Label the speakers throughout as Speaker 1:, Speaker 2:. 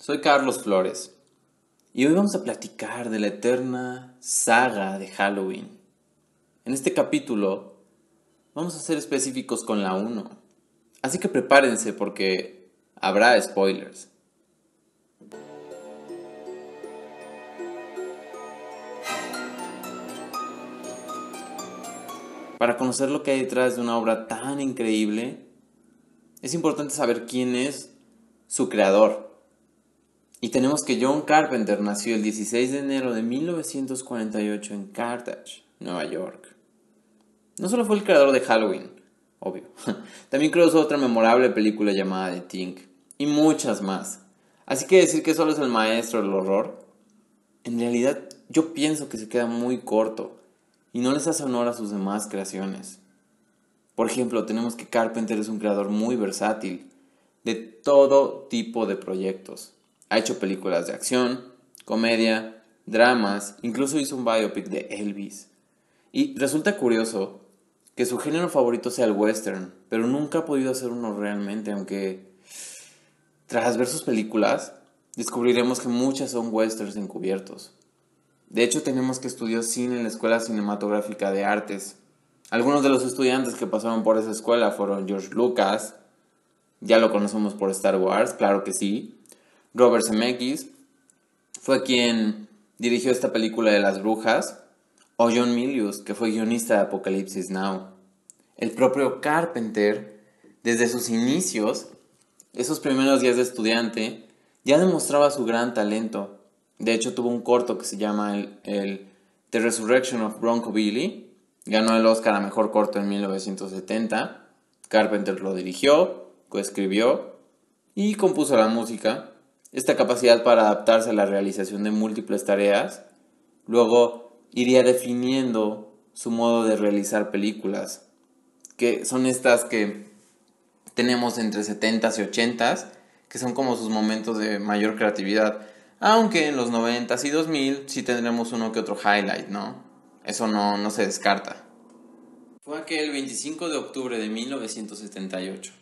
Speaker 1: soy Carlos Flores y hoy vamos a platicar de la eterna saga de Halloween. En este capítulo vamos a ser específicos con la 1, así que prepárense porque habrá spoilers. Para conocer lo que hay detrás de una obra tan increíble, es importante saber quién es su creador. Y tenemos que John Carpenter nació el 16 de enero de 1948 en Carthage, Nueva York. No solo fue el creador de Halloween, obvio, también creó otra memorable película llamada The Thing, y muchas más. Así que decir que solo es el maestro del horror, en realidad yo pienso que se queda muy corto y no les hace honor a sus demás creaciones. Por ejemplo, tenemos que Carpenter es un creador muy versátil de todo tipo de proyectos. Ha hecho películas de acción, comedia, dramas, incluso hizo un biopic de Elvis. Y resulta curioso que su género favorito sea el western, pero nunca ha podido hacer uno realmente, aunque tras ver sus películas descubriremos que muchas son westerns encubiertos. De hecho, tenemos que estudió cine en la Escuela Cinematográfica de Artes. Algunos de los estudiantes que pasaron por esa escuela fueron George Lucas, ya lo conocemos por Star Wars, claro que sí, Robert Zemeckis fue quien dirigió esta película de las brujas, o John Milius, que fue guionista de Apocalipsis Now. El propio Carpenter, desde sus inicios, esos primeros días de estudiante, ya demostraba su gran talento. De hecho, tuvo un corto que se llama el, The Resurrection of Bronco Billy. Ganó el Oscar a Mejor Corto en 1970. Carpenter lo dirigió, coescribió y compuso la música. Esta capacidad para adaptarse a la realización de múltiples tareas luego iría definiendo su modo de realizar películas, que son estas que tenemos entre 70s y 80s, que son como sus momentos de mayor creatividad. Aunque en los 90s y 2000 sí tendremos uno que otro highlight, ¿no? Eso no, no se descarta. Fue aquel 25 de octubre de 1978,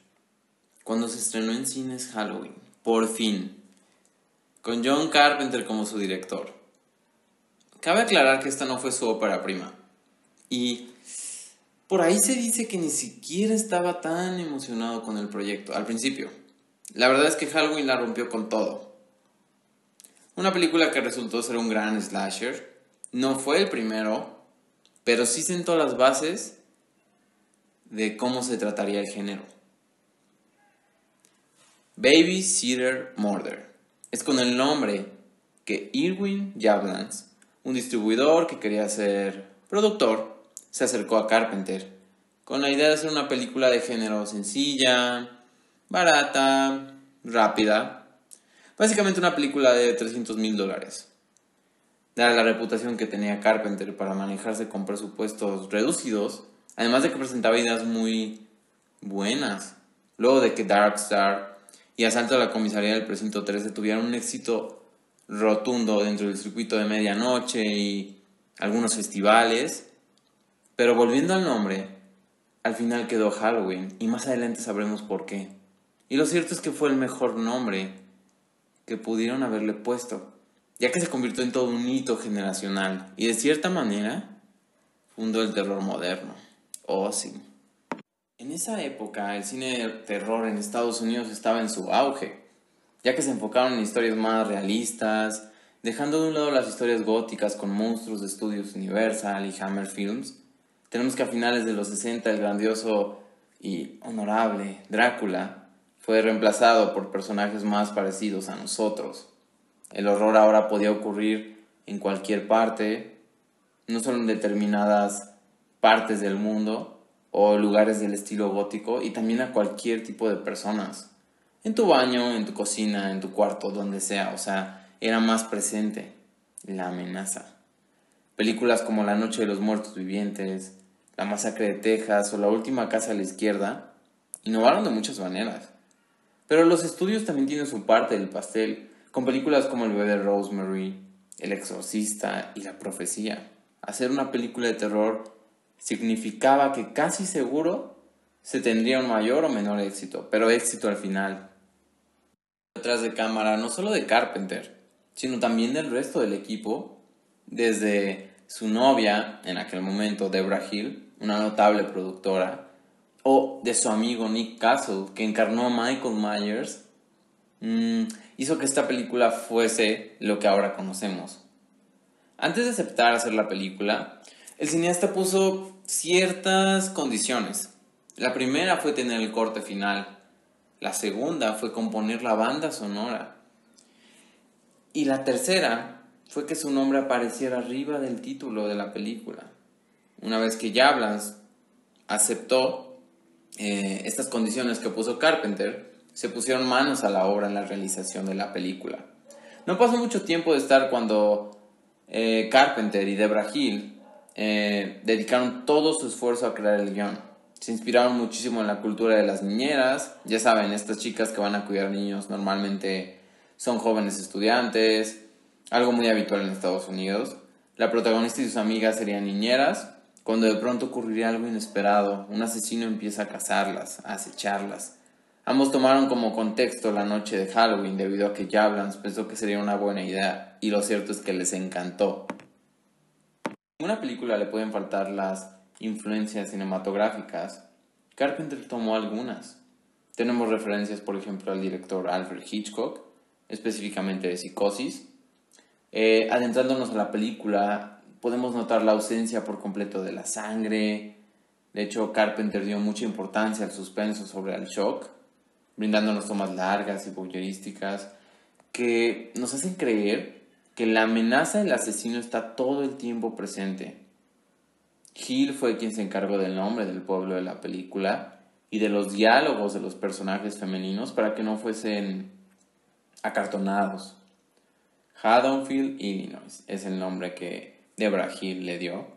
Speaker 1: cuando se estrenó en cines Halloween, por fin, con John Carpenter como su director. Cabe aclarar que esta no fue su ópera prima. Y por ahí se dice que ni siquiera estaba tan emocionado con el proyecto al principio. La verdad es que Halloween la rompió con todo. Una película que resultó ser un gran slasher. No fue el primero, pero sí sentó las bases de cómo se trataría el género. Baby Cedar Murder es con el nombre que Irwin Jablans, un distribuidor que quería ser productor, se acercó a Carpenter con la idea de hacer una película de género sencilla, barata, rápida, básicamente una película de 300 mil dólares. Dada la reputación que tenía Carpenter para manejarse con presupuestos reducidos, además de que presentaba ideas muy buenas, luego de que Darkstar y Asalto a la Comisaría del Precinto 13 tuvieron un éxito rotundo dentro del circuito de medianoche y algunos festivales. Pero volviendo al nombre, al final quedó Halloween y más adelante sabremos por qué. Y lo cierto es que fue el mejor nombre que pudieron haberle puesto, ya que se convirtió en todo un hito generacional y de cierta manera fundó el terror moderno. Oh, sí. En esa época el cine de terror en Estados Unidos estaba en su auge, ya que se enfocaron en historias más realistas, dejando de un lado las historias góticas con monstruos de estudios Universal y Hammer Films. Tenemos que a finales de los 60 el grandioso y honorable Drácula fue reemplazado por personajes más parecidos a nosotros. El horror ahora podía ocurrir en cualquier parte, no solo en determinadas partes del mundo, o lugares del estilo gótico y también a cualquier tipo de personas. En tu baño, en tu cocina, en tu cuarto, donde sea, o sea, era más presente la amenaza. Películas como La Noche de los Muertos Vivientes, La Masacre de Texas o La Última Casa a la Izquierda innovaron de muchas maneras. Pero los estudios también tienen su parte del pastel, con películas como El bebé de Rosemary, El exorcista y La profecía. Hacer una película de terror significaba que casi seguro se tendría un mayor o menor éxito, pero éxito al final. detrás de cámara, no solo de Carpenter, sino también del resto del equipo, desde su novia, en aquel momento, Debra Hill, una notable productora, o de su amigo Nick Castle, que encarnó a Michael Myers, mm, hizo que esta película fuese lo que ahora conocemos. Antes de aceptar hacer la película, el cineasta puso ciertas condiciones. La primera fue tener el corte final. La segunda fue componer la banda sonora. Y la tercera fue que su nombre apareciera arriba del título de la película. Una vez que Jablans aceptó eh, estas condiciones que puso Carpenter, se pusieron manos a la obra en la realización de la película. No pasó mucho tiempo de estar cuando eh, Carpenter y Debra Hill eh, dedicaron todo su esfuerzo a crear el guion se inspiraron muchísimo en la cultura de las niñeras. Ya saben, estas chicas que van a cuidar niños normalmente son jóvenes estudiantes, algo muy habitual en Estados Unidos. La protagonista y sus amigas serían niñeras, cuando de pronto ocurriría algo inesperado. Un asesino empieza a cazarlas, a acecharlas. Ambos tomaron como contexto la noche de Halloween debido a que Jablans pensó que sería una buena idea y lo cierto es que les encantó. Una película le pueden faltar las influencias cinematográficas, Carpenter tomó algunas. Tenemos referencias, por ejemplo, al director Alfred Hitchcock, específicamente de Psicosis. Eh, adentrándonos a la película, podemos notar la ausencia por completo de la sangre. De hecho, Carpenter dio mucha importancia al suspenso sobre el shock, brindándonos tomas largas y voyeurísticas que nos hacen creer que la amenaza del asesino está todo el tiempo presente Hill fue quien se encargó del nombre del pueblo de la película y de los diálogos de los personajes femeninos para que no fuesen acartonados. Haddonfield, Illinois, es el nombre que Debra Hill le dio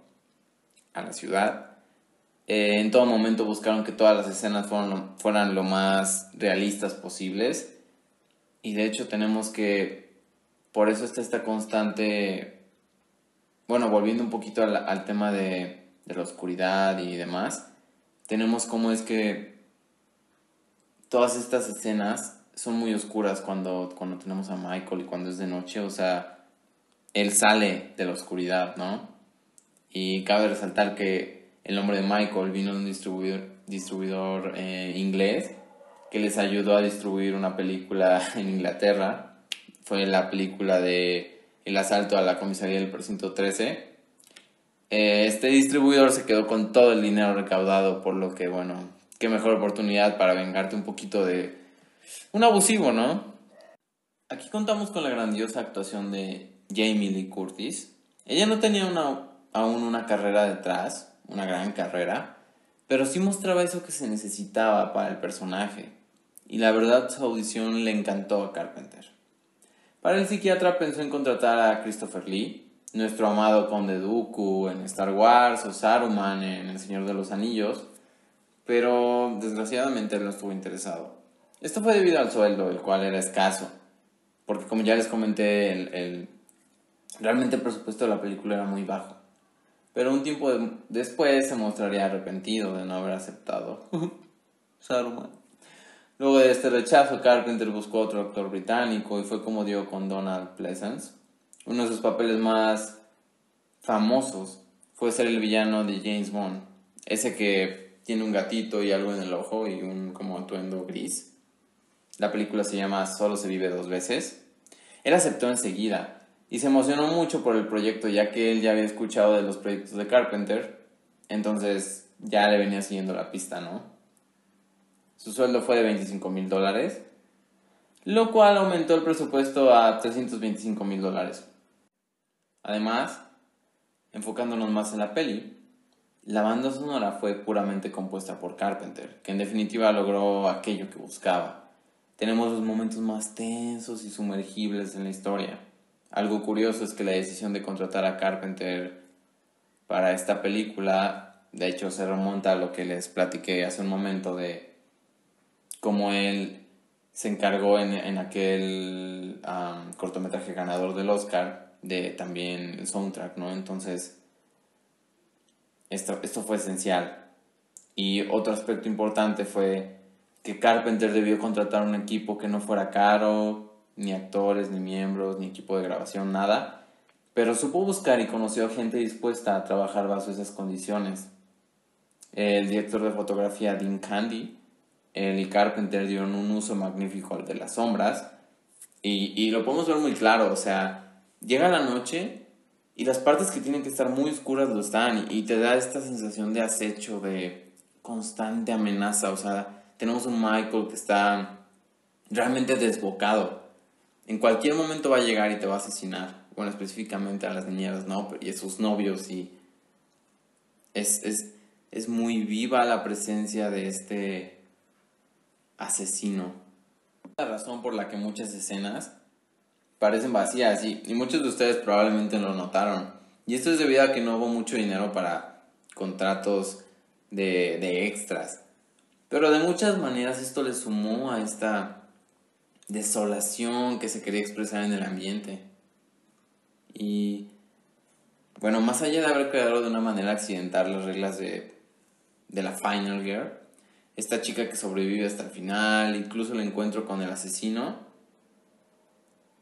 Speaker 1: a la ciudad. Eh, en todo momento buscaron que todas las escenas fueran lo, más realistas posibles. Y de hecho tenemos que, por eso está esta constante, bueno, volviendo un poquito al tema de la oscuridad y demás, tenemos cómo es que todas estas escenas son muy oscuras cuando, cuando tenemos a Michael y cuando es de noche, o sea, él sale de la oscuridad, ¿no? Y cabe resaltar que el nombre de Michael vino de un distribuidor, distribuidor eh, inglés que les ayudó a distribuir una película en Inglaterra. Fue la película de El asalto a la comisaría del precinto 13 eh, este distribuidor se quedó con todo el dinero recaudado, por lo que, bueno, qué mejor oportunidad para vengarte un poquito de un abusivo, ¿no? Aquí contamos con la grandiosa actuación de Jamie Lee Curtis. Ella no tenía una, aún una carrera detrás, una gran carrera, pero sí mostraba eso que se necesitaba para el personaje. Y la verdad su audición le encantó a Carpenter. Para el psiquiatra pensó en contratar a Christopher Lee, nuestro amado Conde Dooku en Star Wars o Saruman en El Señor de los Anillos, pero desgraciadamente él no estuvo interesado. Esto fue debido al sueldo, el cual era escaso, porque como ya les comenté, el, realmente el presupuesto de la película era muy bajo. Pero un tiempo después se mostraría arrepentido de no haber aceptado Saruman. Luego de este rechazo, Carpenter buscó otro actor británico y fue como dio con Donald Pleasance uno de sus papeles más famosos fue ser el villano de James Bond. Ese que tiene un gatito y algo en el ojo y un como atuendo gris. La película se llama Solo se vive dos veces. Él aceptó enseguida y se emocionó mucho por el proyecto ya que él ya había escuchado de los proyectos de Carpenter. Entonces ya le venía siguiendo la pista, ¿no? Su sueldo fue de 25 mil dólares, lo cual aumentó el presupuesto a 325 mil dólares. Además, enfocándonos más en la peli, la banda sonora fue puramente compuesta por Carpenter, que en definitiva logró aquello que buscaba. Tenemos los momentos más tensos y sumergibles en la historia. Algo curioso es que la decisión de contratar a Carpenter para esta película, de hecho, se remonta a lo que les platiqué hace un momento de cómo él se encargó en, aquel cortometraje ganador del Oscar de también el soundtrack, ¿no? Entonces, esto, esto fue esencial. Y otro aspecto importante fue que Carpenter debió contratar un equipo que no fuera caro, ni actores, ni miembros, ni equipo de grabación, nada. Pero supo buscar y conoció gente dispuesta a trabajar bajo esas condiciones. El director de fotografía Dean Candy, y Carpenter dieron un uso magnífico al de las sombras. Y, y lo podemos ver muy claro, o sea, llega la noche y las partes que tienen que estar muy oscuras lo están y, y te da esta sensación de acecho, de constante amenaza, o sea, tenemos un Michael que está realmente desbocado. En cualquier momento va a llegar y te va a asesinar. Bueno, específicamente a las niñeras, ¿no? Y a sus novios y... Es, es, es muy viva la presencia de este asesino. La razón por la que muchas escenas parecen vacías y, y muchos de ustedes probablemente lo notaron. Y esto es debido a que no hubo mucho dinero para contratos de, de extras. Pero de muchas maneras esto le sumó a esta desolación que se quería expresar en el ambiente. Y bueno, más allá de haber creado de una manera accidental las reglas de, de la Final Girl, esta chica que sobrevive hasta el final, incluso el encuentro con el asesino,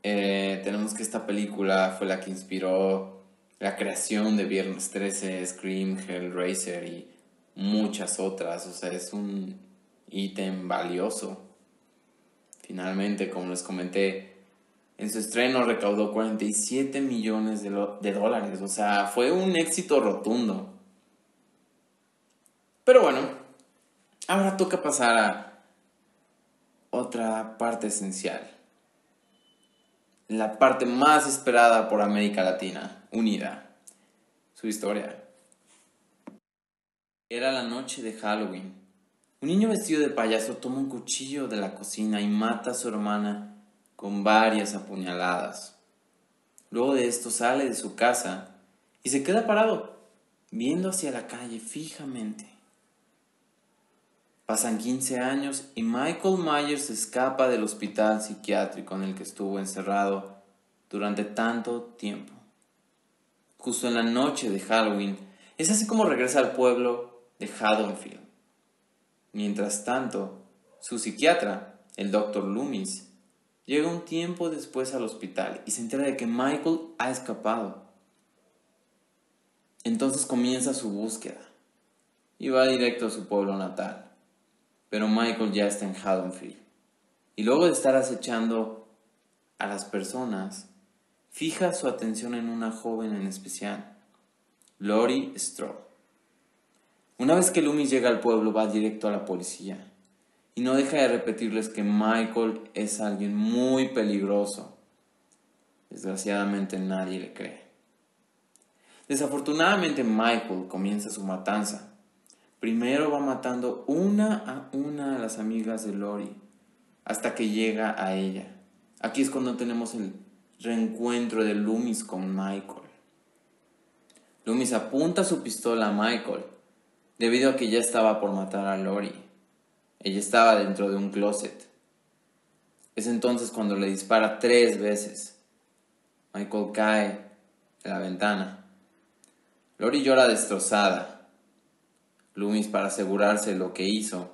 Speaker 1: eh, tenemos que esta película fue la que inspiró la creación de Viernes 13, Scream, Hellraiser y muchas otras, o sea, es un ítem valioso. Finalmente, como les comenté, en su estreno recaudó 47 millones de, de dólares, o sea, fue un éxito rotundo. Pero bueno, ahora toca pasar a otra parte esencial. La parte más esperada por América Latina, unida. Su historia. Era la noche de Halloween. Un niño vestido de payaso toma un cuchillo de la cocina y mata a su hermana con varias apuñaladas. Luego de esto sale de su casa y se queda parado, viendo hacia la calle fijamente. Pasan 15 años y Michael Myers escapa del hospital psiquiátrico en el que estuvo encerrado durante tanto tiempo. Justo en la noche de Halloween, es así como regresa al pueblo de Haddonfield. Mientras tanto, su psiquiatra, el doctor Loomis, llega un tiempo después al hospital y se entera de que Michael ha escapado. Entonces comienza su búsqueda y va directo a su pueblo natal. Pero Michael ya está en Haddonfield. Y luego de estar acechando a las personas, fija su atención en una joven en especial, Lori Strode. Una vez que Loomis llega al pueblo, va directo a la policía y no deja de repetirles que Michael es alguien muy peligroso. Desgraciadamente nadie le cree. Desafortunadamente Michael comienza su matanza. Primero va matando una a una a las amigas de Lori hasta que llega a ella. Aquí es cuando tenemos el reencuentro de Loomis con Michael. Loomis apunta su pistola a Michael debido a que ya estaba por matar a Lori. Ella estaba dentro de un closet. Es entonces cuando le dispara tres veces. Michael cae de la ventana. Lori llora destrozada. Loomis, para asegurarse lo que hizo,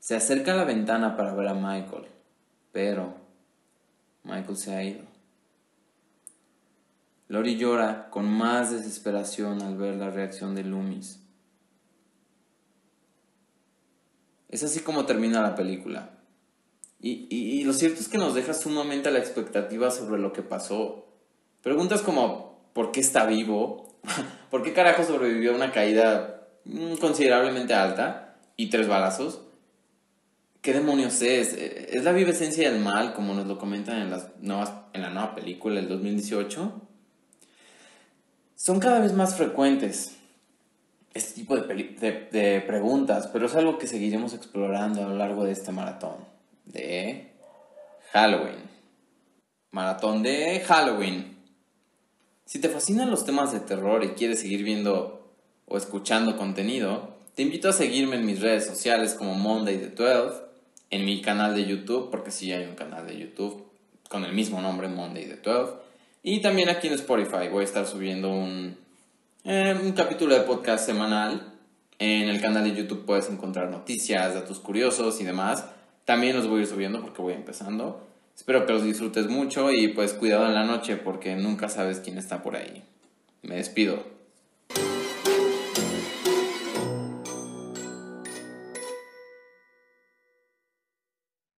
Speaker 1: se acerca a la ventana para ver a Michael, pero Michael se ha ido. Lori llora con más desesperación al ver la reacción de Loomis. Es así como termina la película. Y, lo cierto es que nos deja sumamente a la expectativa sobre lo que pasó. Preguntas como, ¿por qué está vivo? ¿Por qué carajo sobrevivió a una caída considerablemente alta y tres balazos? ¿Qué demonios es? ¿Es la viva esencia del mal, como nos lo comentan en, las nuevas, en la nueva película del 2018? Son cada vez más frecuentes este tipo de, de, preguntas, pero es algo que seguiremos explorando a lo largo de este maratón de Halloween. Maratón de Halloween. Si te fascinan los temas de terror y quieres seguir viendo o escuchando contenido, te invito a seguirme en mis redes sociales como Monday the 12, en mi canal de YouTube, porque sí hay un canal de YouTube con el mismo nombre, Monday the 12, y también aquí en Spotify voy a estar subiendo un un capítulo de podcast semanal. En el canal de YouTube puedes encontrar noticias, datos curiosos y demás. También los voy a ir subiendo porque voy empezando. Espero que los disfrutes mucho y pues cuidado en la noche porque nunca sabes quién está por ahí. Me despido.